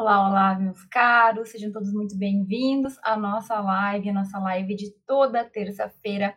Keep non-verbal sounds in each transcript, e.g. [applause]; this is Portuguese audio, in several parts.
Olá, olá, meus caros, sejam todos muito bem-vindos à nossa live, a nossa live de toda terça-feira,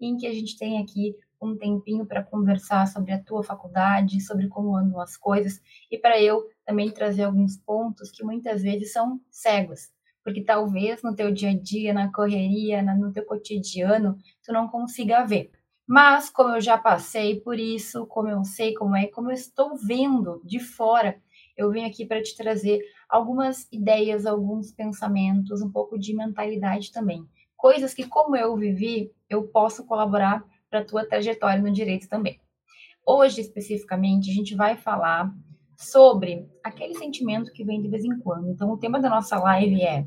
em que a gente tem aqui um tempinho para conversar sobre a tua faculdade, sobre como andam as coisas e para eu também trazer alguns pontos que muitas vezes são cegos, porque talvez no teu dia a dia, na correria, no teu cotidiano, tu não consiga ver. Mas como eu já passei por isso, como eu sei como é, como eu estou vendo de fora, eu venho aqui para te trazer algumas ideias, alguns pensamentos, um pouco de mentalidade também. Coisas que, como eu vivi, eu posso colaborar para a tua trajetória no direito também. Hoje, especificamente, a gente vai falar sobre aquele sentimento que vem de vez em quando. Então, o tema da nossa live é: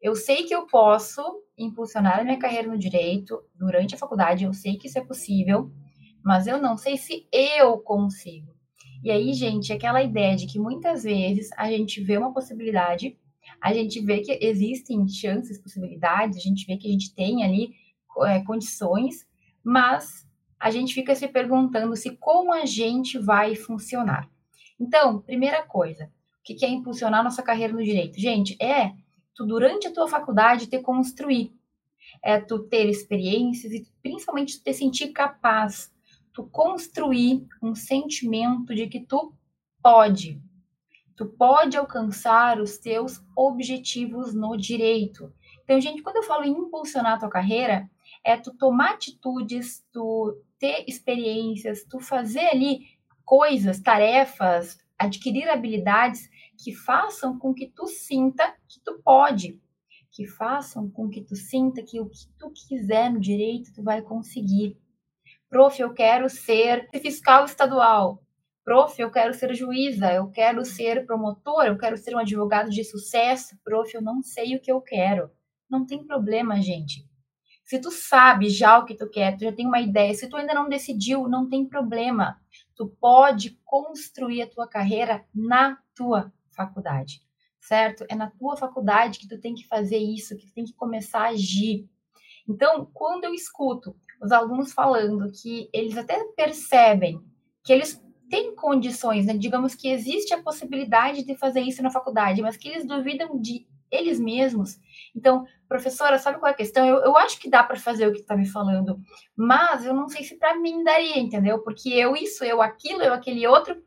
eu sei que eu posso impulsionar a minha carreira no direito durante a faculdade, eu sei que isso é possível, mas eu não sei se eu consigo. E aí, gente, aquela ideia de que muitas vezes a gente vê uma possibilidade, a gente vê que existem chances, possibilidades, a gente vê que a gente tem ali é, condições, mas a gente fica se perguntando se como a gente vai funcionar. Então, primeira coisa, o que é impulsionar nossa carreira no direito? Gente, é tu, durante a tua faculdade, ter construir. É tu ter experiências e principalmente tu te sentir capaz tu construir um sentimento de que tu pode. Tu pode alcançar os teus objetivos no direito. Então, gente, quando eu falo em impulsionar a tua carreira, é tu tomar atitudes, tu ter experiências, tu fazer ali coisas, tarefas, adquirir habilidades que façam com que tu sinta que tu pode, que façam com que tu sinta que o que tu quiser no direito tu vai conseguir. Prof, eu quero ser fiscal estadual. Prof, eu quero ser juíza, eu quero ser promotor, eu quero ser um advogado de sucesso. Prof, eu não sei o que eu quero. Não tem problema, gente. Se tu sabe já o que tu quer, tu já tem uma ideia, se tu ainda não decidiu, não tem problema. Tu pode construir a tua carreira na tua faculdade, certo? É na tua faculdade que tu tem que fazer isso, que tu tem que começar a agir. Então, quando eu escuto os alunos falando que eles até percebem que eles têm condições, né? digamos que existe a possibilidade de fazer isso na faculdade, mas que eles duvidam de eles mesmos. Então, professora, sabe qual é a questão? Eu, eu acho que dá para fazer o que está me falando, mas eu não sei se para mim daria, entendeu? Porque eu isso, eu aquilo, eu aquele outro,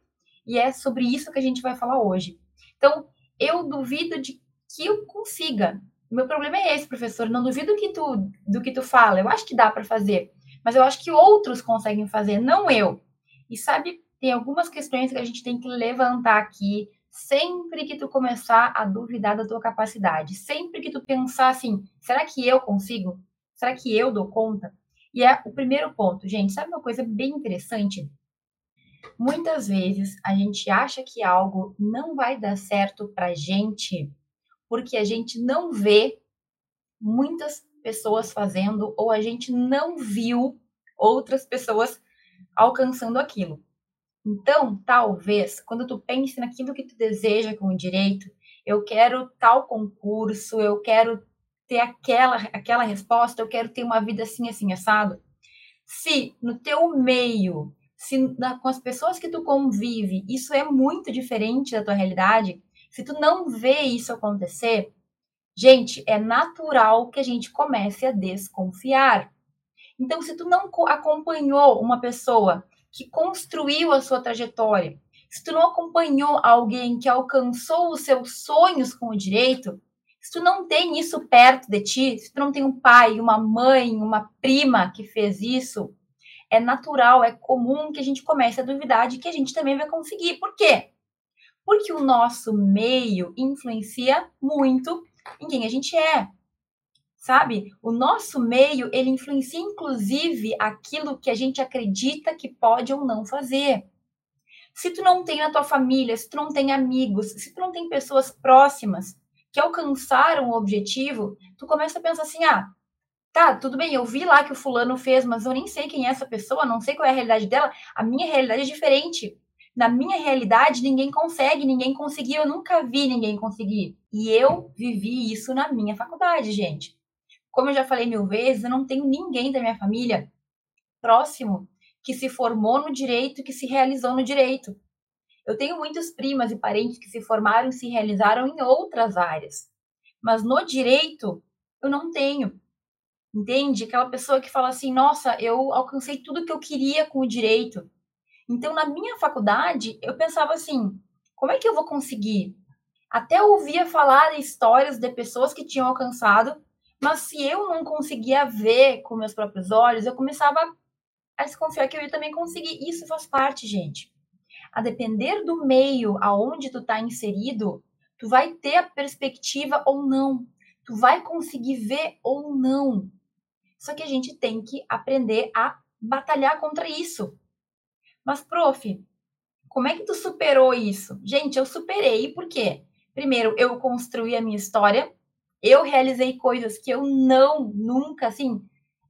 e é sobre isso que a gente vai falar hoje. Então, eu duvido de que eu consiga, meu problema é esse, professor. Não duvido que tu, do que tu fala. Eu acho que dá para fazer. Mas eu acho que outros conseguem fazer, não eu. E sabe, tem algumas questões que a gente tem que levantar aqui sempre que tu começar a duvidar da tua capacidade. Sempre que tu pensar assim, será que eu consigo? Será que eu dou conta? E é o primeiro ponto, gente. Sabe uma coisa bem interessante? Muitas vezes a gente acha que algo não vai dar certo pra gente porque a gente não vê muitas pessoas fazendo ou a gente não viu outras pessoas alcançando aquilo. Então, talvez, quando tu pense naquilo que tu deseja com o direito, eu quero tal concurso, eu quero ter aquela aquela resposta, eu quero ter uma vida assim assim assado. Se no teu meio, se na, com as pessoas que tu convive, isso é muito diferente da tua realidade, se tu não vê isso acontecer, gente, é natural que a gente comece a desconfiar. Então, se tu não acompanhou uma pessoa que construiu a sua trajetória, se tu não acompanhou alguém que alcançou os seus sonhos com o direito, se tu não tem isso perto de ti, se tu não tem um pai, uma mãe, uma prima que fez isso, é natural, é comum que a gente comece a duvidar de que a gente também vai conseguir. Por quê? Porque o nosso meio influencia muito em quem a gente é. Sabe? O nosso meio, ele influencia inclusive aquilo que a gente acredita que pode ou não fazer. Se tu não tem na tua família, se tu não tem amigos, se tu não tem pessoas próximas que alcançaram o objetivo, tu começa a pensar assim: "Ah, tá, tudo bem, eu vi lá que o fulano fez, mas eu nem sei quem é essa pessoa, não sei qual é a realidade dela, a minha realidade é diferente na minha realidade, ninguém consegue, ninguém conseguiu, eu nunca vi ninguém conseguir. E eu vivi isso na minha faculdade, gente. Como eu já falei mil vezes, eu não tenho ninguém da minha família próximo que se formou no direito, que se realizou no direito. Eu tenho muitos primas e parentes que se formaram e se realizaram em outras áreas. Mas no direito, eu não tenho. Entende? Aquela pessoa que fala assim: nossa, eu alcancei tudo que eu queria com o direito. Então, na minha faculdade, eu pensava assim: como é que eu vou conseguir? Até ouvia falar histórias de pessoas que tinham alcançado, mas se eu não conseguia ver com meus próprios olhos, eu começava a desconfiar que eu ia também conseguir. Isso faz parte, gente. A depender do meio aonde tu está inserido, tu vai ter a perspectiva ou não. Tu vai conseguir ver ou não. Só que a gente tem que aprender a batalhar contra isso. Mas, prof, como é que tu superou isso? Gente, eu superei porque, primeiro, eu construí a minha história, eu realizei coisas que eu não, nunca, assim,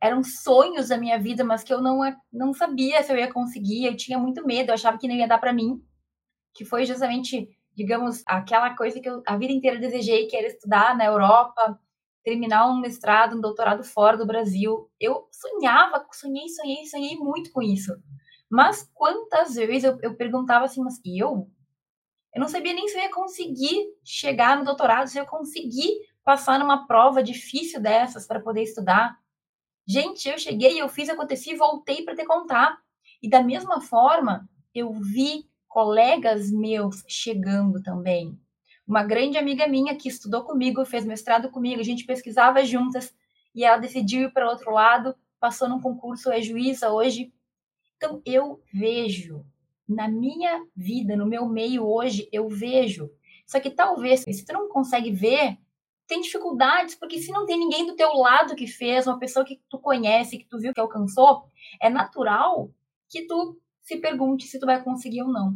eram sonhos da minha vida, mas que eu não, não sabia se eu ia conseguir, eu tinha muito medo, eu achava que não ia dar para mim, que foi justamente, digamos, aquela coisa que eu a vida inteira desejei, que era estudar na Europa, terminar um mestrado, um doutorado fora do Brasil. Eu sonhava, sonhei, sonhei, sonhei muito com isso. Mas quantas vezes eu, eu perguntava assim, mas eu? Eu não sabia nem se eu ia conseguir chegar no doutorado, se eu conseguir passar numa prova difícil dessas para poder estudar. Gente, eu cheguei, eu fiz, acontecer e voltei para te contar. E da mesma forma, eu vi colegas meus chegando também. Uma grande amiga minha que estudou comigo, fez mestrado comigo, a gente pesquisava juntas e ela decidiu ir para outro lado, passou num concurso, é juíza hoje, então, eu vejo na minha vida, no meu meio hoje, eu vejo. Só que talvez, se tu não consegue ver, tem dificuldades, porque se não tem ninguém do teu lado que fez, uma pessoa que tu conhece, que tu viu que alcançou, é natural que tu se pergunte se tu vai conseguir ou não.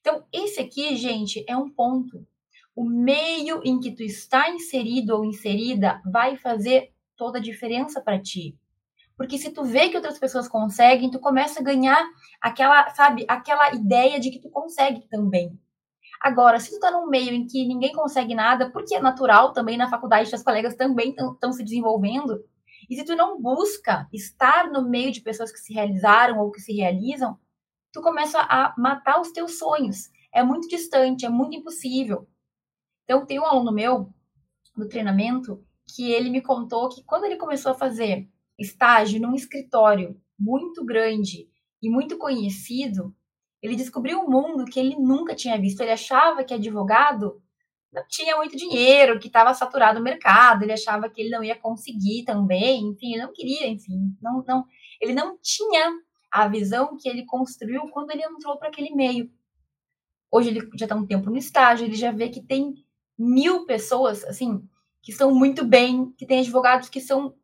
Então, esse aqui, gente, é um ponto. O meio em que tu está inserido ou inserida vai fazer toda a diferença para ti. Porque se tu vê que outras pessoas conseguem, tu começa a ganhar aquela, sabe, aquela ideia de que tu consegue também. Agora, se tu tá num meio em que ninguém consegue nada, porque é natural também na faculdade, as colegas também estão se desenvolvendo, e se tu não busca estar no meio de pessoas que se realizaram ou que se realizam, tu começa a matar os teus sonhos. É muito distante, é muito impossível. Então, tem um aluno meu no treinamento que ele me contou que quando ele começou a fazer estágio num escritório muito grande e muito conhecido, ele descobriu um mundo que ele nunca tinha visto. Ele achava que advogado não tinha muito dinheiro, que estava saturado o mercado, ele achava que ele não ia conseguir também, enfim, não queria, enfim, não, não, ele não tinha a visão que ele construiu quando ele entrou para aquele meio. Hoje ele já está um tempo no estágio, ele já vê que tem mil pessoas, assim, que estão muito bem, que tem advogados que são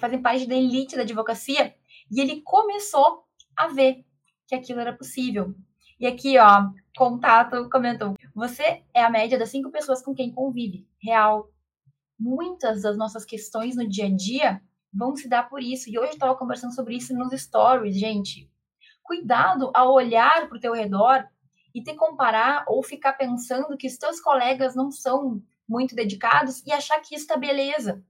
fazem parte da elite da advocacia, e ele começou a ver que aquilo era possível. E aqui, ó, contato comentou: você é a média das cinco pessoas com quem convive. Real. Muitas das nossas questões no dia a dia vão se dar por isso. E hoje eu estava conversando sobre isso nos stories, gente. Cuidado ao olhar para o teu redor e te comparar ou ficar pensando que os teus colegas não são muito dedicados e achar que isso tá beleza.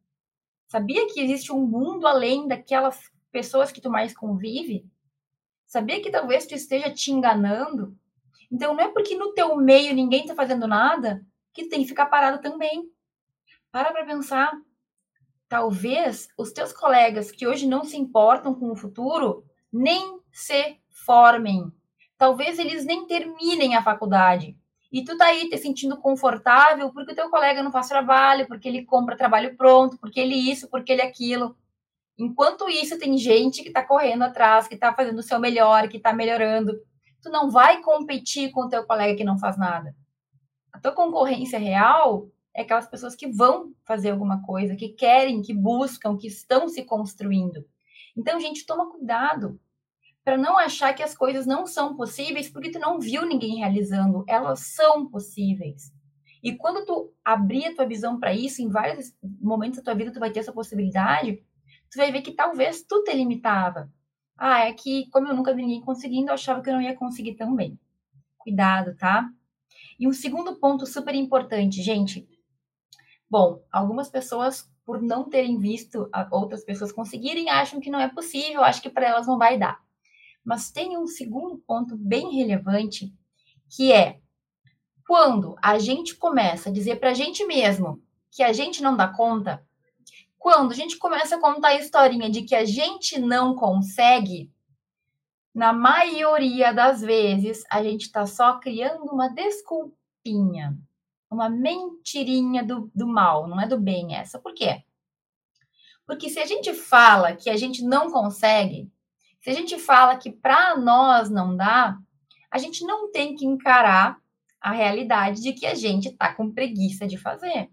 Sabia que existe um mundo além daquelas pessoas que tu mais convive? Sabia que talvez tu esteja te enganando? Então não é porque no teu meio ninguém está fazendo nada que tu tem que ficar parado também. Para para pensar. Talvez os teus colegas que hoje não se importam com o futuro nem se formem. Talvez eles nem terminem a faculdade. E tu tá aí te sentindo confortável porque o teu colega não faz trabalho, porque ele compra trabalho pronto, porque ele isso, porque ele aquilo. Enquanto isso, tem gente que tá correndo atrás, que tá fazendo o seu melhor, que tá melhorando. Tu não vai competir com o teu colega que não faz nada. A tua concorrência real é aquelas pessoas que vão fazer alguma coisa, que querem, que buscam, que estão se construindo. Então, gente, toma cuidado para não achar que as coisas não são possíveis porque tu não viu ninguém realizando, elas são possíveis. E quando tu abrir a tua visão para isso, em vários momentos da tua vida tu vai ter essa possibilidade, tu vai ver que talvez tu te limitava. Ah, é que como eu nunca vi ninguém conseguindo, eu achava que eu não ia conseguir também. Cuidado, tá? E um segundo ponto super importante, gente. Bom, algumas pessoas, por não terem visto outras pessoas conseguirem, acham que não é possível, acham que para elas não vai dar. Mas tem um segundo ponto bem relevante, que é quando a gente começa a dizer para a gente mesmo que a gente não dá conta, quando a gente começa a contar a historinha de que a gente não consegue, na maioria das vezes a gente está só criando uma desculpinha, uma mentirinha do, do mal, não é do bem essa. Por quê? Porque se a gente fala que a gente não consegue, se a gente fala que para nós não dá, a gente não tem que encarar a realidade de que a gente está com preguiça de fazer.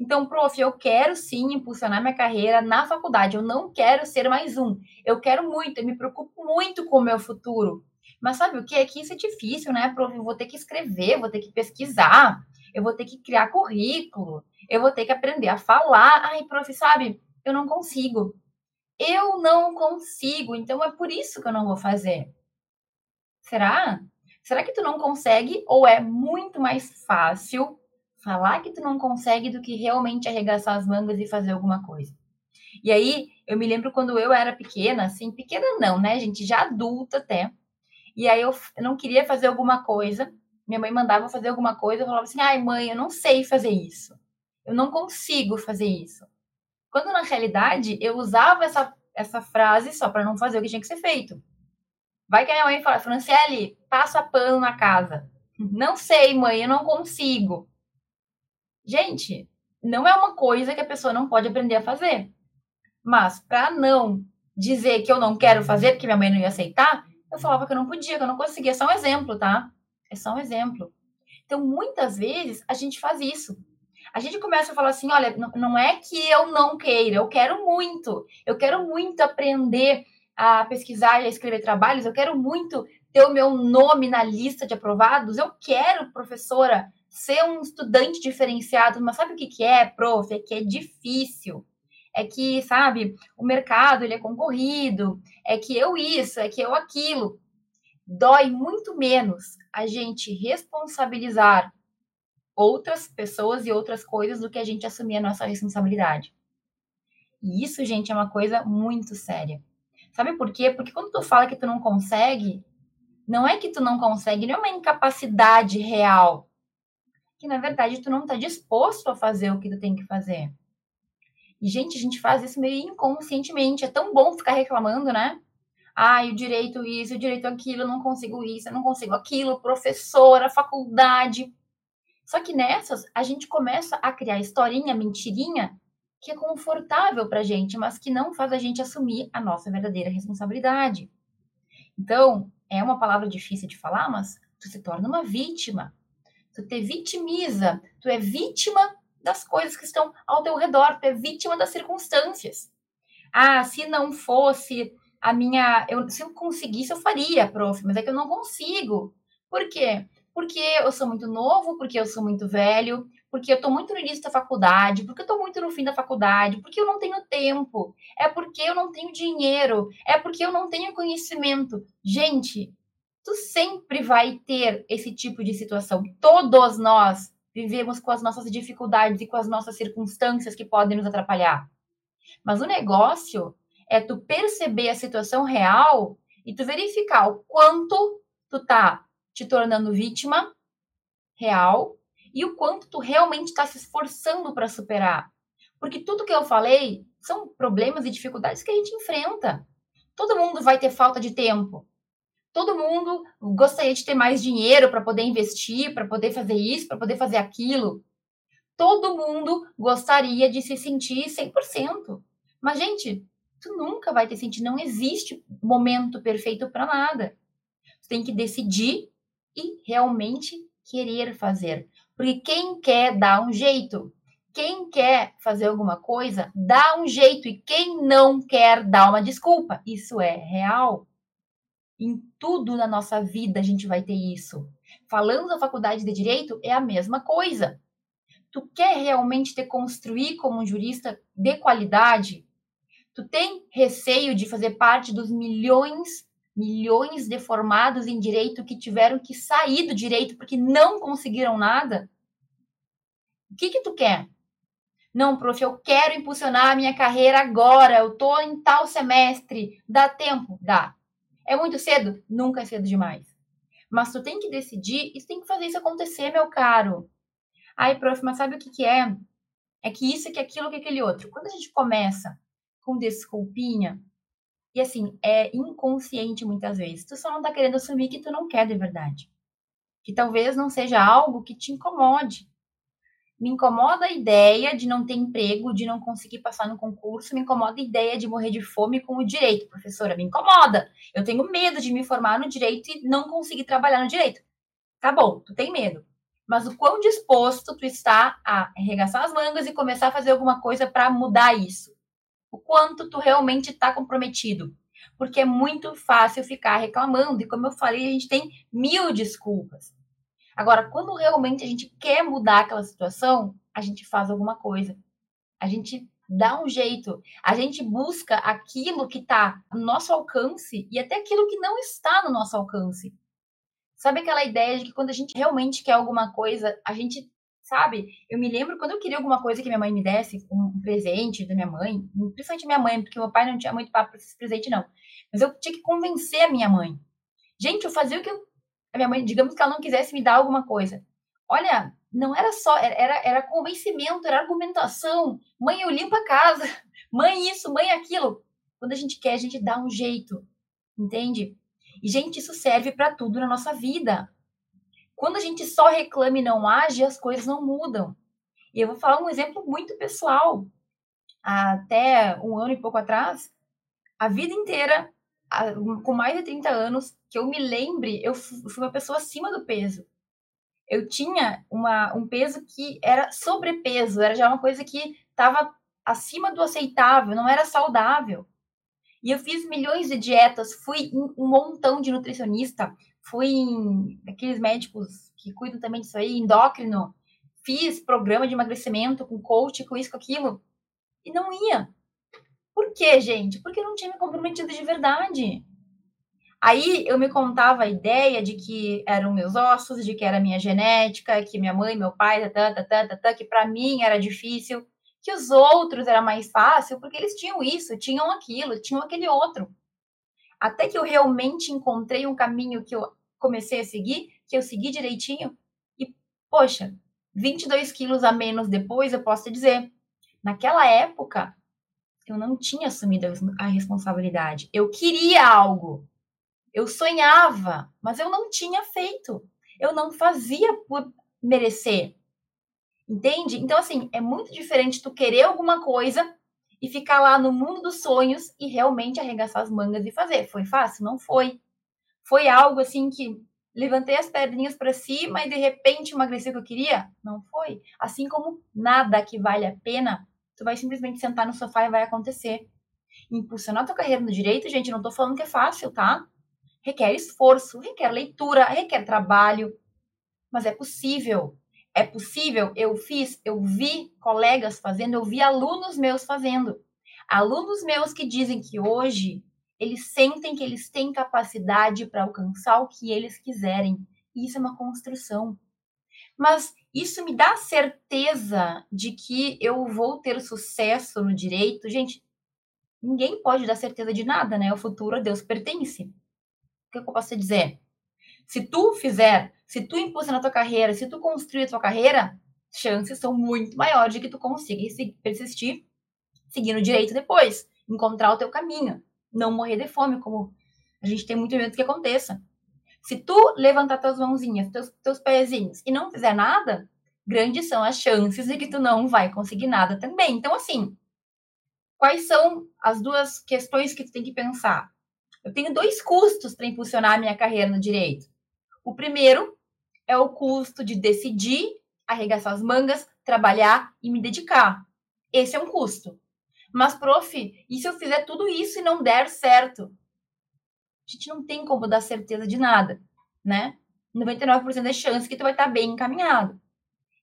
Então, prof, eu quero sim impulsionar minha carreira na faculdade. Eu não quero ser mais um. Eu quero muito, eu me preocupo muito com o meu futuro. Mas sabe o que? É que isso é difícil, né, prof? Eu vou ter que escrever, vou ter que pesquisar, eu vou ter que criar currículo, eu vou ter que aprender a falar. Ai, prof, sabe? Eu não consigo. Eu não consigo. Então é por isso que eu não vou fazer. Será? Será que tu não consegue ou é muito mais fácil falar que tu não consegue do que realmente arregaçar as mangas e fazer alguma coisa? E aí, eu me lembro quando eu era pequena, assim, pequena não, né, gente, já adulta até. E aí eu não queria fazer alguma coisa, minha mãe mandava fazer alguma coisa, eu falava assim: "Ai, mãe, eu não sei fazer isso. Eu não consigo fazer isso". Quando na realidade eu usava essa essa frase só para não fazer o que tinha que ser feito. Vai que a minha mãe fala, Franciele, passa pano na casa. Não sei, mãe, eu não consigo. Gente, não é uma coisa que a pessoa não pode aprender a fazer. Mas para não dizer que eu não quero fazer porque minha mãe não ia aceitar, eu falava que eu não podia, que eu não conseguia. É só um exemplo, tá? É só um exemplo. Então, muitas vezes a gente faz isso. A gente começa a falar assim: olha, não é que eu não queira, eu quero muito. Eu quero muito aprender a pesquisar e a escrever trabalhos, eu quero muito ter o meu nome na lista de aprovados, eu quero, professora, ser um estudante diferenciado, mas sabe o que, que é, prof? É que é difícil. É que, sabe, o mercado ele é concorrido, é que eu isso, é que eu aquilo. Dói muito menos a gente responsabilizar outras pessoas e outras coisas do que a gente assumir a nossa responsabilidade. E isso, gente, é uma coisa muito séria. Sabe por quê? Porque quando tu fala que tu não consegue, não é que tu não consegue, não é uma incapacidade real. Que na verdade tu não está disposto a fazer o que tu tem que fazer. E, gente, a gente faz isso meio inconscientemente. É tão bom ficar reclamando, né? Ai, o direito isso, o direito aquilo, eu não consigo isso, eu não consigo aquilo, professora, faculdade. Só que nessas, a gente começa a criar historinha, mentirinha, que é confortável para a gente, mas que não faz a gente assumir a nossa verdadeira responsabilidade. Então, é uma palavra difícil de falar, mas tu se torna uma vítima. Tu te vitimiza, tu é vítima das coisas que estão ao teu redor, tu é vítima das circunstâncias. Ah, se não fosse a minha. Eu, se eu conseguisse, eu faria, prof, mas é que eu não consigo. Por quê? Porque eu sou muito novo, porque eu sou muito velho, porque eu estou muito no início da faculdade, porque eu estou muito no fim da faculdade, porque eu não tenho tempo, é porque eu não tenho dinheiro, é porque eu não tenho conhecimento. Gente, tu sempre vai ter esse tipo de situação. Todos nós vivemos com as nossas dificuldades e com as nossas circunstâncias que podem nos atrapalhar. Mas o negócio é tu perceber a situação real e tu verificar o quanto tu tá te tornando vítima real e o quanto tu realmente está se esforçando para superar. Porque tudo que eu falei são problemas e dificuldades que a gente enfrenta. Todo mundo vai ter falta de tempo. Todo mundo gostaria de ter mais dinheiro para poder investir, para poder fazer isso, para poder fazer aquilo. Todo mundo gostaria de se sentir 100%. Mas, gente, tu nunca vai ter sentido. Não existe momento perfeito para nada. Tu tem que decidir e realmente querer fazer. Porque quem quer dá um jeito. Quem quer fazer alguma coisa, dá um jeito. E quem não quer, dá uma desculpa. Isso é real. Em tudo na nossa vida a gente vai ter isso. Falando da faculdade de direito, é a mesma coisa. Tu quer realmente te construir como um jurista de qualidade? Tu tem receio de fazer parte dos milhões milhões de formados em direito que tiveram que sair do direito porque não conseguiram nada? O que que tu quer? Não, prof, eu quero impulsionar a minha carreira agora, eu tô em tal semestre, dá tempo? Dá. É muito cedo? Nunca é cedo demais. Mas tu tem que decidir e tu tem que fazer isso acontecer, meu caro. Ai, prof, mas sabe o que, que é? É que isso, que aquilo, que aquele outro. Quando a gente começa com desculpinha, e assim, é inconsciente muitas vezes, tu só não tá querendo assumir que tu não quer de verdade. Que talvez não seja algo que te incomode. Me incomoda a ideia de não ter emprego, de não conseguir passar no concurso, me incomoda a ideia de morrer de fome com o direito, professora, me incomoda. Eu tenho medo de me formar no direito e não conseguir trabalhar no direito. Tá bom, tu tem medo. Mas o quão disposto tu está a arregaçar as mangas e começar a fazer alguma coisa para mudar isso? O quanto tu realmente está comprometido? Porque é muito fácil ficar reclamando, e como eu falei, a gente tem mil desculpas. Agora, quando realmente a gente quer mudar aquela situação, a gente faz alguma coisa. A gente dá um jeito. A gente busca aquilo que está no nosso alcance e até aquilo que não está no nosso alcance. Sabe aquela ideia de que quando a gente realmente quer alguma coisa, a gente sabe? Eu me lembro quando eu queria alguma coisa que minha mãe me desse, um presente da minha mãe, principalmente minha mãe, porque meu pai não tinha muito papo para esse presente, não. Mas eu tinha que convencer a minha mãe. Gente, eu fazia o que eu a minha mãe, digamos que ela não quisesse me dar alguma coisa. Olha, não era só, era, era convencimento, era argumentação. Mãe, eu limpo a casa. [laughs] Mãe, isso, mãe, aquilo. Quando a gente quer, a gente dá um jeito. Entende? E, gente, isso serve para tudo na nossa vida. Quando a gente só reclama e não age, as coisas não mudam. E eu vou falar um exemplo muito pessoal. Até um ano e pouco atrás, a vida inteira com mais de 30 anos, que eu me lembre, eu fui uma pessoa acima do peso. Eu tinha uma, um peso que era sobrepeso, era já uma coisa que estava acima do aceitável, não era saudável. E eu fiz milhões de dietas, fui um montão de nutricionista, fui em aqueles médicos que cuidam também disso aí, endócrino, fiz programa de emagrecimento com coach, com isso, com aquilo, e não ia. Por quê, gente? Porque não tinha me comprometido de verdade. Aí eu me contava a ideia de que eram meus ossos, de que era minha genética, que minha mãe, meu pai, tá, tá, tá, que para mim era difícil, que os outros era mais fácil, porque eles tinham isso, tinham aquilo, tinham aquele outro. Até que eu realmente encontrei um caminho que eu comecei a seguir, que eu segui direitinho, e, poxa, 22 quilos a menos depois, eu posso te dizer, naquela época, eu não tinha assumido a responsabilidade. Eu queria algo. Eu sonhava, mas eu não tinha feito. Eu não fazia por merecer. Entende? Então, assim, é muito diferente tu querer alguma coisa e ficar lá no mundo dos sonhos e realmente arregaçar as mangas e fazer. Foi fácil? Não foi. Foi algo assim que levantei as pedrinhas para cima e de repente emagreci o que eu queria? Não foi. Assim como nada que vale a pena Tu vai simplesmente sentar no sofá e vai acontecer. Impulsionar tua carreira no direito, gente, não tô falando que é fácil, tá? Requer esforço, requer leitura, requer trabalho. Mas é possível. É possível. Eu fiz, eu vi colegas fazendo, eu vi alunos meus fazendo. Alunos meus que dizem que hoje eles sentem que eles têm capacidade para alcançar o que eles quiserem. E isso é uma construção. Mas isso me dá certeza de que eu vou ter sucesso no direito. Gente, ninguém pode dar certeza de nada, né? O futuro a Deus pertence. O que eu posso dizer? Se tu fizer, se tu impulsionar a tua carreira, se tu construir a tua carreira, chances são muito maiores de que tu consiga persistir seguindo direito depois, encontrar o teu caminho, não morrer de fome, como a gente tem muito medo que aconteça. Se tu levantar tuas mãozinhas, teus, teus pezinhos e não fizer nada, grandes são as chances de que tu não vai conseguir nada também. Então, assim, quais são as duas questões que tu tem que pensar? Eu tenho dois custos para impulsionar a minha carreira no direito. O primeiro é o custo de decidir, arregaçar as mangas, trabalhar e me dedicar. Esse é um custo. Mas, prof, e se eu fizer tudo isso e não der certo? a gente não tem como dar certeza de nada, né? 99% das chances que tu vai estar bem encaminhado.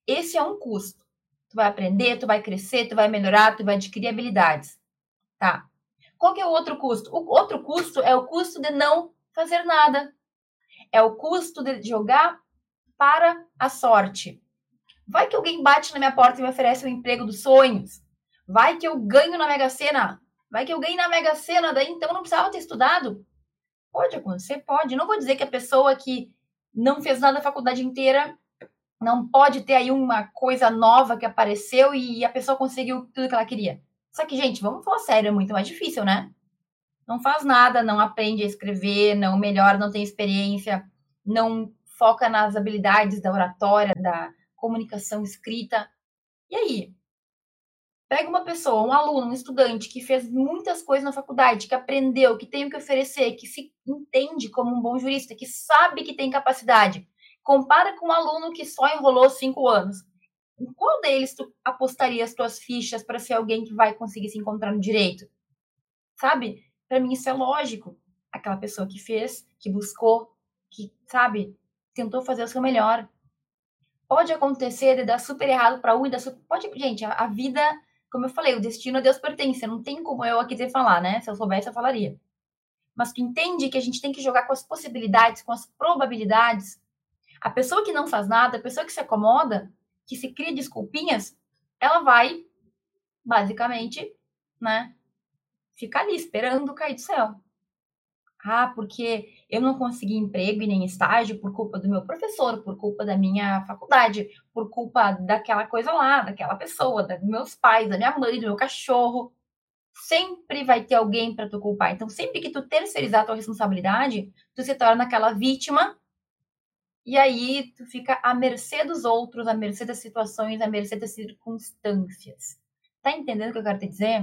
Esse é um custo. Tu vai aprender, tu vai crescer, tu vai melhorar, tu vai adquirir habilidades. Tá? Qual que é o outro custo? O outro custo é o custo de não fazer nada. É o custo de jogar para a sorte. Vai que alguém bate na minha porta e me oferece o um emprego dos sonhos. Vai que eu ganho na Mega Sena. Vai que eu ganho na Mega Sena, daí então não precisava ter estudado. Pode acontecer, pode. Não vou dizer que a pessoa que não fez nada a faculdade inteira, não pode ter aí uma coisa nova que apareceu e a pessoa conseguiu tudo que ela queria. Só que, gente, vamos falar sério, é muito mais difícil, né? Não faz nada, não aprende a escrever, não melhora, não tem experiência, não foca nas habilidades da oratória, da comunicação escrita. E aí? Pega uma pessoa, um aluno, um estudante que fez muitas coisas na faculdade, que aprendeu, que tem o que oferecer, que se entende como um bom jurista, que sabe que tem capacidade. Compara com um aluno que só enrolou cinco anos. Em qual deles tu apostaria as tuas fichas para ser alguém que vai conseguir se encontrar no direito? Sabe? Para mim isso é lógico. Aquela pessoa que fez, que buscou, que, sabe, tentou fazer o seu melhor. Pode acontecer de dar super errado para um e dar super... Pode, gente, a, a, vida, como eu falei, o destino a Deus pertence. Não tem como eu aqui falar, né? Se eu soubesse, eu falaria. Mas tu entende que a gente tem que jogar com as possibilidades, com as probabilidades. A pessoa que não faz nada, a pessoa que se acomoda, que se cria desculpinhas, ela vai, basicamente, né, ficar ali esperando cair do céu. Ah, porque eu não consegui emprego e nem estágio por culpa do meu professor, por culpa da minha faculdade, por culpa daquela coisa lá, daquela pessoa, dos meus pais, da minha mãe, do meu cachorro. Sempre vai ter alguém para tu culpar. Então, sempre que tu terceirizar a tua responsabilidade, tu se torna aquela vítima e aí tu fica à mercê dos outros, à mercê das situações, à mercê das circunstâncias. Tá entendendo o que eu quero te dizer?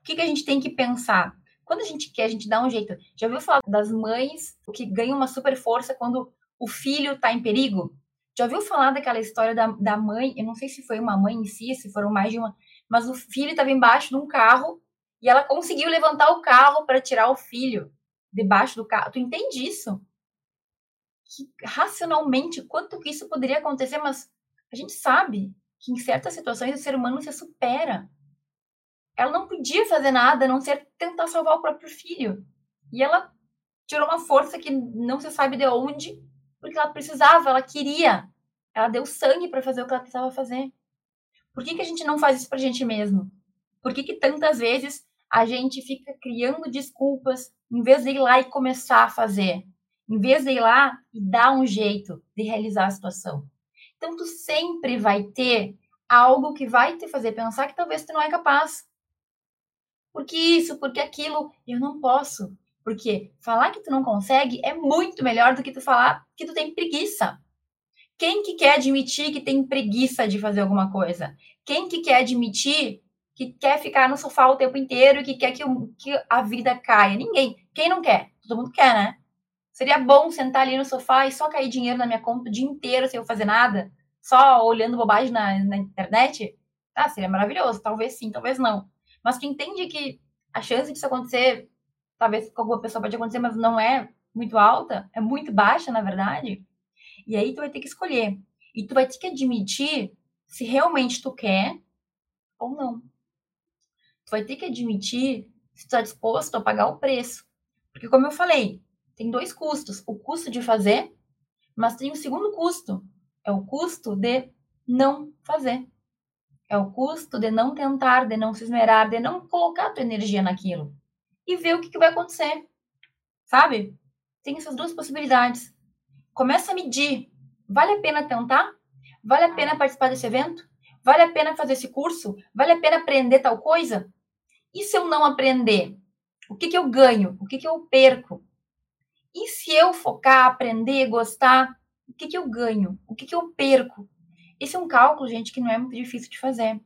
O que, que a gente tem que pensar? Quando a gente quer, a gente dá um jeito. Já ouviu falar das mães que ganham uma super força quando o filho está em perigo? Já ouviu falar daquela história da, da mãe? Eu não sei se foi uma mãe em si, se foram mais de uma, mas o filho estava embaixo de um carro e ela conseguiu levantar o carro para tirar o filho debaixo do carro. Tu entende isso? que racionalmente quanto que isso poderia acontecer, mas a gente sabe que em certas situações o ser humano se supera. Ela não podia fazer nada a não ser tentar salvar o próprio filho. E ela tirou uma força que não se sabe de onde, porque ela precisava, ela queria. Ela deu sangue para fazer o que ela precisava fazer. Por que, que a gente não faz isso para a gente mesmo? Por que, que tantas vezes a gente fica criando desculpas em vez de ir lá e começar a fazer? em vez de ir lá e dar um jeito de realizar a situação. Então, tu sempre vai ter algo que vai te fazer pensar que talvez tu não é capaz. Porque isso, porque aquilo, eu não posso. Porque falar que tu não consegue é muito melhor do que tu falar que tu tem preguiça. Quem que quer admitir que tem preguiça de fazer alguma coisa? Quem que quer admitir que quer ficar no sofá o tempo inteiro e que quer que, que a vida caia? Ninguém. Quem não quer? Todo mundo quer, né? Seria bom sentar ali no sofá e só cair dinheiro na minha conta o dia inteiro sem eu fazer nada, só olhando bobagem na, na internet? Ah, seria maravilhoso. Talvez sim, talvez não. Mas que entende que a chance disso acontecer, talvez com alguma pessoa pode acontecer, mas não é muito alta, é muito baixa, na verdade. E aí tu vai ter que escolher. E tu vai ter que admitir se realmente tu quer ou não. Tu vai ter que admitir se tu está disposto a pagar o preço. Porque, como eu falei, tem dois custos: o custo de fazer, mas tem o segundo custo, é o custo de não fazer. É o custo de não tentar, de não se esmerar, de não colocar tua energia naquilo. E ver o que, que vai acontecer. Sabe? Tem essas duas possibilidades. Começa a medir. Vale a pena tentar? Vale a pena participar desse evento? Vale a pena fazer esse curso? Vale a pena aprender tal coisa? E se eu não aprender? O que, que eu ganho? O que, que eu perco? E se eu focar, aprender, gostar, o que, que eu ganho? O que, que eu perco? Esse é um cálculo, gente, que não é muito difícil de fazer.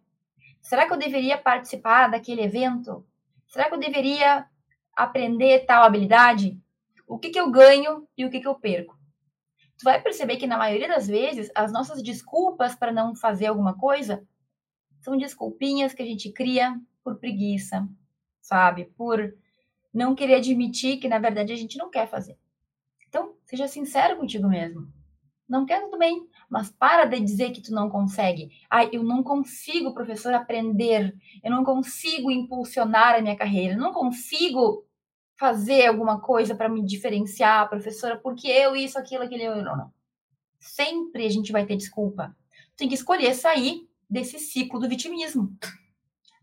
Será que eu deveria participar daquele evento? Será que eu deveria aprender tal habilidade? O que, que eu ganho e o que, que eu perco? Tu vai perceber que, na maioria das vezes, as nossas desculpas para não fazer alguma coisa são desculpinhas que a gente cria por preguiça, sabe? Por não querer admitir que, na verdade, a gente não quer fazer. Então, seja sincero contigo mesmo. Não quer, tudo bem, mas para de dizer que tu não consegue. Ai, eu não consigo, professor, aprender. Eu não consigo impulsionar a minha carreira. Eu não consigo fazer alguma coisa para me diferenciar, professora, porque eu, isso, aquilo, aquilo, eu, não, não. Sempre a gente vai ter desculpa. Tem que escolher sair desse ciclo do vitimismo.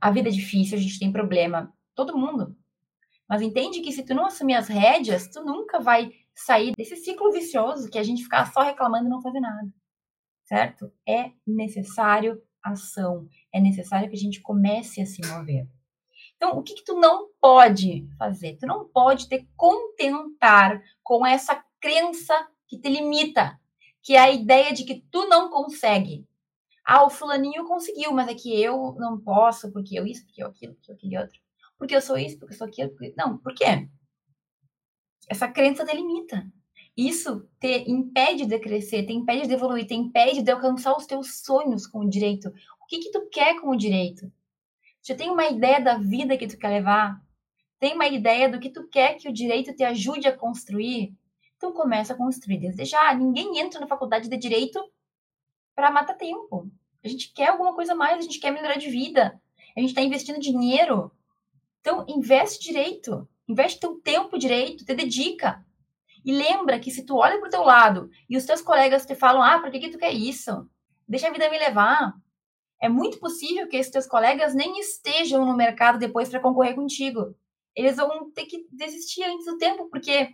A vida é difícil, a gente tem problema. Todo mundo. Mas entende que se tu não assumir as rédeas, tu nunca vai sair desse ciclo vicioso que a gente ficar só reclamando e não fazer nada. Certo? É necessário ação. É necessário que a gente comece a se mover. Então, o que, que tu não pode fazer? Tu não pode te contentar com essa crença que te limita, que é a ideia de que tu não consegue. Ah, o fulaninho conseguiu, mas é que eu não posso, porque eu isso, porque eu aquilo, porque eu aquele outro. Porque eu sou isso, porque eu sou aquilo. Porque... Não, por quê? Essa crença te limita. Isso te impede de crescer, te impede de evoluir, te impede de alcançar os teus sonhos com o direito. O que que tu quer com o direito? Já tem uma ideia da vida que tu quer levar? Tem uma ideia do que tu quer que o direito te ajude a construir? Então começa a construir desde já. Ninguém entra na faculdade de direito para matar tempo. A gente quer alguma coisa mais, a gente quer melhorar de vida. A gente está investindo dinheiro. Então investe direito, investe teu tempo direito, te dedica. E lembra que se tu olha para o teu lado e os teus colegas te falam, ah, por que, que tu quer isso? Deixa a vida me levar. É muito possível que esses teus colegas nem estejam no mercado depois para concorrer contigo. Eles vão ter que desistir antes do tempo, porque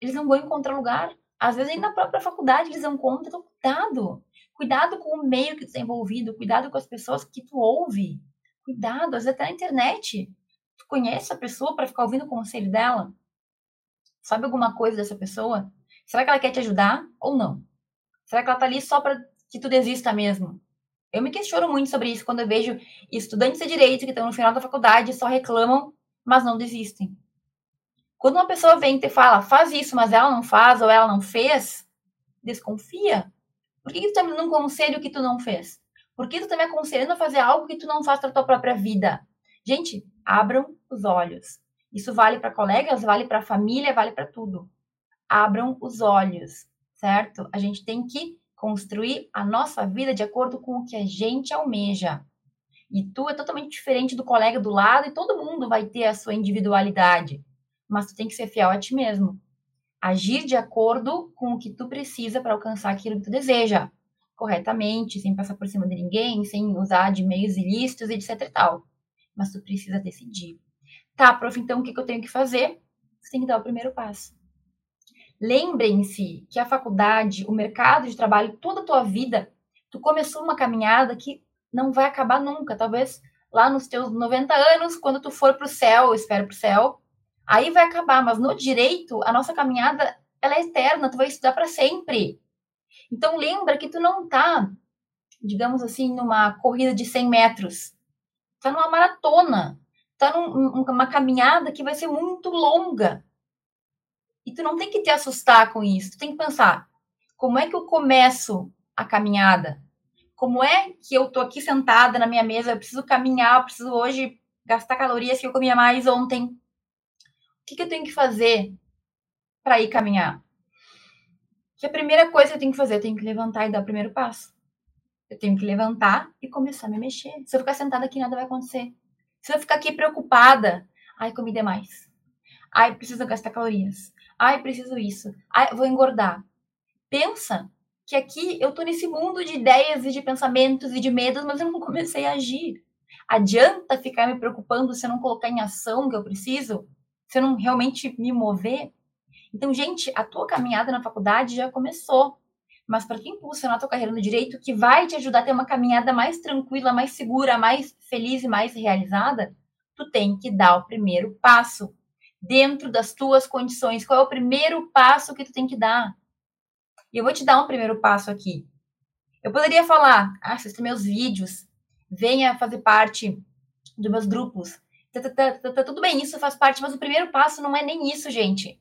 eles não vão encontrar lugar. Às vezes, nem na própria faculdade eles não encontram. Então, cuidado. Cuidado com o meio que tu está envolvido. Cuidado com as pessoas que tu ouve. Cuidado, às vezes até na internet. Tu conhece a pessoa para ficar ouvindo o conselho dela? Sabe alguma coisa dessa pessoa? Será que ela quer te ajudar ou não? Será que ela tá ali só para que tu desista mesmo? Eu me questiono muito sobre isso quando eu vejo estudantes de direito que estão no final da faculdade só reclamam, mas não desistem. Quando uma pessoa vem e te fala, faz isso, mas ela não faz ou ela não fez, desconfia. Por que, que tu tá me dando um conselho que tu não fez? Por que tu tá me aconselhando a fazer algo que tu não faz para tua própria vida? Gente, abram os olhos. Isso vale para colegas, vale para família, vale para tudo. Abram os olhos, certo? A gente tem que construir a nossa vida de acordo com o que a gente almeja. E tu é totalmente diferente do colega do lado e todo mundo vai ter a sua individualidade mas tu tem que ser fiel a ti mesmo. Agir de acordo com o que tu precisa para alcançar aquilo que tu deseja, corretamente, sem passar por cima de ninguém, sem usar de meios ilícitos, etc e tal. Mas tu precisa decidir. Tá, prof, então o que, que eu tenho que fazer? Você tem que dar o primeiro passo. Lembrem-se que a faculdade, o mercado de trabalho, toda a tua vida, tu começou uma caminhada que não vai acabar nunca. Talvez lá nos teus 90 anos, quando tu for para o céu, espero para o céu, aí vai acabar. Mas no direito, a nossa caminhada ela é eterna, tu vai estudar para sempre. Então lembra que tu não tá, digamos assim, numa corrida de 100 metros. Tá numa maratona. Tá numa caminhada que vai ser muito longa. E tu não tem que te assustar com isso. Tu tem que pensar, como é que eu começo a caminhada? Como é que eu tô aqui sentada na minha mesa, eu preciso caminhar, eu preciso hoje gastar calorias que eu comia mais ontem que, que eu tenho que fazer para ir caminhar? Que a primeira coisa que eu tenho que fazer, eu tenho que levantar e dar o primeiro passo. Eu tenho que levantar e começar a me mexer. Se eu ficar sentada aqui, nada vai acontecer. Se eu ficar aqui preocupada, ai, comi demais. Ai, preciso gastar calorias. Ai, preciso isso. Ai, vou engordar. Pensa que aqui eu tô nesse mundo de ideias e de pensamentos e de medos, mas eu não comecei a agir. Adianta ficar me preocupando se eu não colocar em ação o que eu preciso? se eu não realmente me mover. Então, gente, a tua caminhada na faculdade já começou. Mas para quem impulsionar a tua carreira no direito, que vai te ajudar a ter uma caminhada mais tranquila, mais segura, mais feliz e mais realizada, tu tem que dar o primeiro passo dentro das tuas condições. Qual é o primeiro passo que tu tem que dar? E eu vou te dar um primeiro passo aqui. Eu poderia falar, ah, assista meus vídeos, venha fazer parte dos meus grupos, tá, tá, tá, tudo bem, isso faz parte, mas o primeiro passo não é nem isso, gente.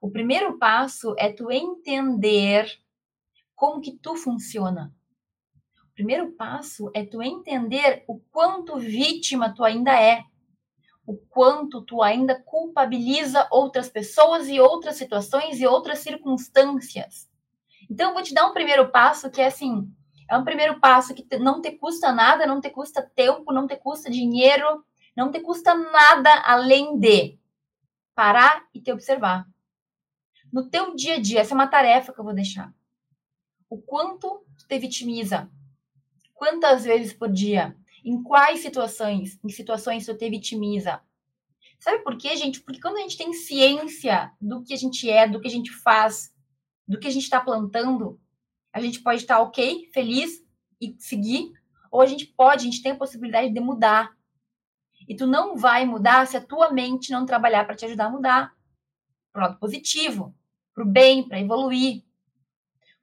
O primeiro passo é tu entender como que tu funciona. O primeiro passo é tu entender o quanto vítima tu ainda é. O quanto tu ainda culpabiliza outras pessoas e outras situações e outras circunstâncias. Então, eu vou te dar um primeiro passo que é assim: é um primeiro passo que não te custa nada, não te custa tempo, não te custa dinheiro, não te custa nada além de parar e te observar. No teu dia a dia, essa é uma tarefa que eu vou deixar. O quanto te vitimiza? Quantas vezes por dia? Em quais situações? Em situações tu te vitimiza? Sabe por quê, gente? Porque quando a gente tem ciência do que a gente é, do que a gente faz, do que a gente está plantando, a gente pode estar tá ok, feliz e seguir, ou a gente pode, a gente tem a possibilidade de mudar. E tu não vai mudar se a tua mente não trabalhar para te ajudar a mudar. Pro lado positivo, pro bem, para evoluir.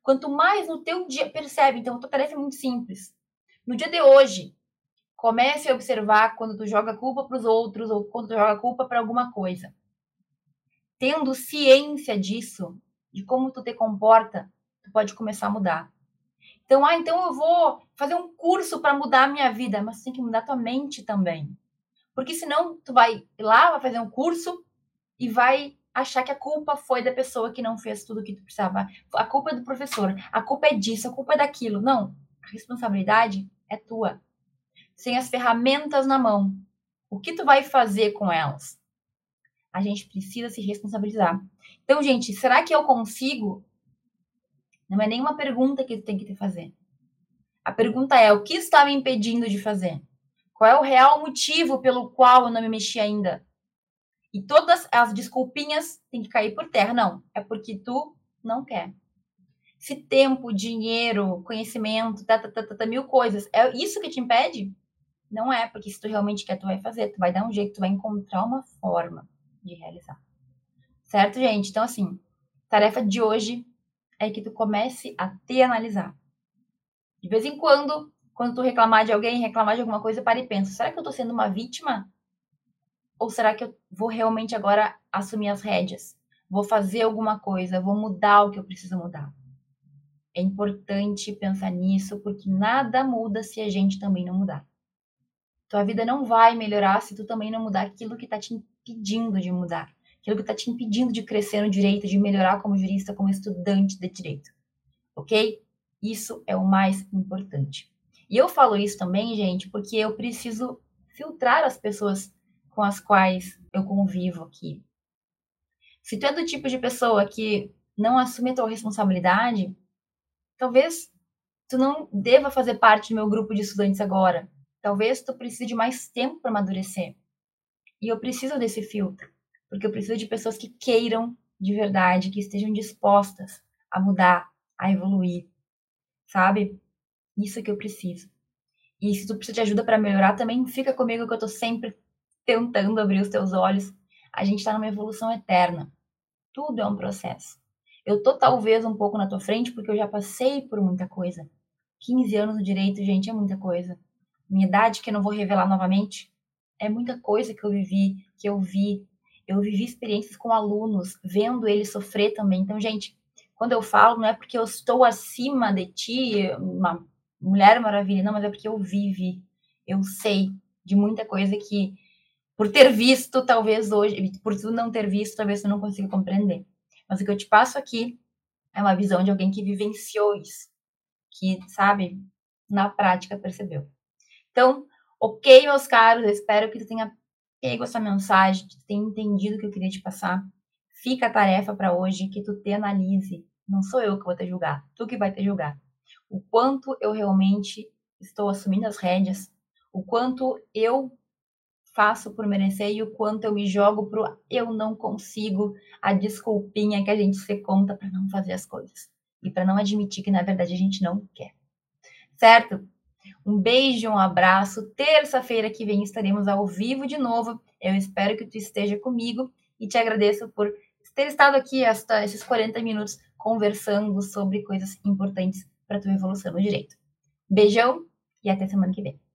Quanto mais no teu dia, percebe, então, a tua tarefa é muito simples. No dia de hoje, comece a observar quando tu joga culpa para os outros ou quando tu joga culpa para alguma coisa. Tendo ciência disso, de como tu te comporta, tu pode começar a mudar. Então, ah, então eu vou fazer um curso para mudar a minha vida, mas tem que mudar tua mente também. Porque senão tu vai lá, vai fazer um curso e vai achar que a culpa foi da pessoa que não fez tudo o que tu precisava. A culpa é do professor, a culpa é disso, a culpa é daquilo. Não, a responsabilidade é tua. Sem as ferramentas na mão, o que tu vai fazer com elas? A gente precisa se responsabilizar. Então, gente, será que eu consigo? Não é nenhuma pergunta que tu tem que te fazer. A pergunta é: o que está me impedindo de fazer? Qual é o real motivo pelo qual eu não me mexi ainda? E todas as desculpinhas têm que cair por terra. Não, é porque tu não quer. Se tempo, dinheiro, conhecimento, tá, tá, tá, tá, mil coisas, é isso que te impede? Não é, porque se tu realmente quer, tu vai fazer, tu vai dar um jeito, tu vai encontrar uma forma de realizar. Certo, gente? Então, assim, tarefa de hoje é que tu comece a te analisar. De vez em quando, quando tu reclamar de alguém, reclamar de alguma coisa, para e pensa, será que eu tô sendo uma vítima? Ou será que eu vou realmente agora assumir as rédeas? Vou fazer alguma coisa, vou mudar o que eu preciso mudar. É importante pensar nisso, porque nada muda se a gente também não mudar. Tua vida não vai melhorar se tu também não mudar aquilo que está te impedindo de mudar, aquilo que está te impedindo de crescer no direito, de melhorar como jurista, como estudante de direito. Ok? Isso é o mais importante. E eu falo isso também, gente, porque eu preciso filtrar as pessoas com as quais eu convivo aqui. Se tu é do tipo de pessoa que não assume a tua responsabilidade, talvez tu não deva fazer parte do meu grupo de estudantes agora. Talvez tu precise de mais tempo para amadurecer. E eu preciso desse filtro, porque eu preciso de pessoas que queiram de verdade, que estejam dispostas a mudar, a evoluir, sabe? Isso que eu preciso. E se tu precisa de ajuda para melhorar, também fica comigo que eu tô sempre tentando abrir os teus olhos. A gente está numa evolução eterna. Tudo é um processo. Eu tô talvez um pouco na tua frente porque eu já passei por muita coisa. 15 anos no direito, gente, é muita coisa. Minha idade, que eu não vou revelar novamente, é muita coisa que eu vivi, que eu vi. Eu vivi experiências com alunos, vendo eles sofrer também. Então, gente, quando eu falo, não é porque eu estou acima de ti, uma mulher maravilha, não, mas é porque eu vivi. Eu sei de muita coisa que por ter visto, talvez hoje, por tu não ter visto, talvez tu não consiga compreender. Mas o que eu te passo aqui é uma visão de alguém que vivenciou isso, que, sabe, na prática percebeu. Então, ok, meus caros, eu espero que tu tenha pego essa mensagem, que tu tenha entendido o que eu queria te passar. Fica a tarefa para hoje, que tu te analise. Não sou eu que vou te julgar, tu que vai te julgar. O quanto eu realmente estou assumindo as rédeas, o quanto eu faço por merecer e o quanto eu me jogo pro eu não consigo, a desculpinha que a gente se conta para não fazer as coisas e para não admitir que na verdade a gente não quer. Certo? Um beijo, um abraço. Terça-feira que vem estaremos ao vivo de novo. Eu espero que tu esteja comigo e te agradeço por ter estado aqui esta, esses 40 minutos conversando sobre coisas importantes para tua evolução no direito. Beijão e até semana que vem.